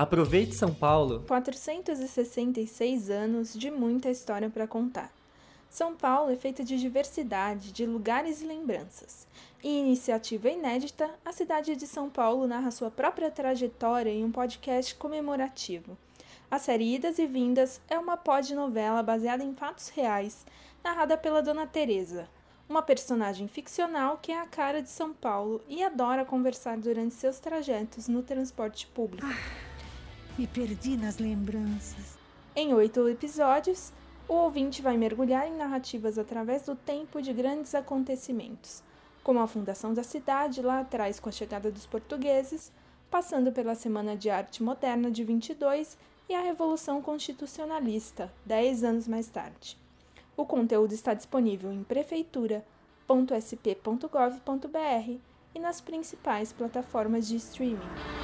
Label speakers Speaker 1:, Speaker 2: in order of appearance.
Speaker 1: Aproveite São Paulo.
Speaker 2: 466 anos de muita história para contar. São Paulo é feita de diversidade, de lugares e lembranças. Em iniciativa inédita, a cidade de São Paulo narra sua própria trajetória em um podcast comemorativo. A série Idas e Vindas é uma pod-novela baseada em fatos reais, narrada pela Dona Teresa, uma personagem ficcional que é a cara de São Paulo e adora conversar durante seus trajetos no transporte público.
Speaker 3: Ah, me perdi nas lembranças.
Speaker 2: Em oito episódios, o ouvinte vai mergulhar em narrativas através do tempo de grandes acontecimentos, como a fundação da cidade lá atrás com a chegada dos portugueses, passando pela Semana de Arte Moderna de 22 e a Revolução Constitucionalista, dez anos mais tarde. O conteúdo está disponível em prefeitura.sp.gov.br e nas principais plataformas de streaming.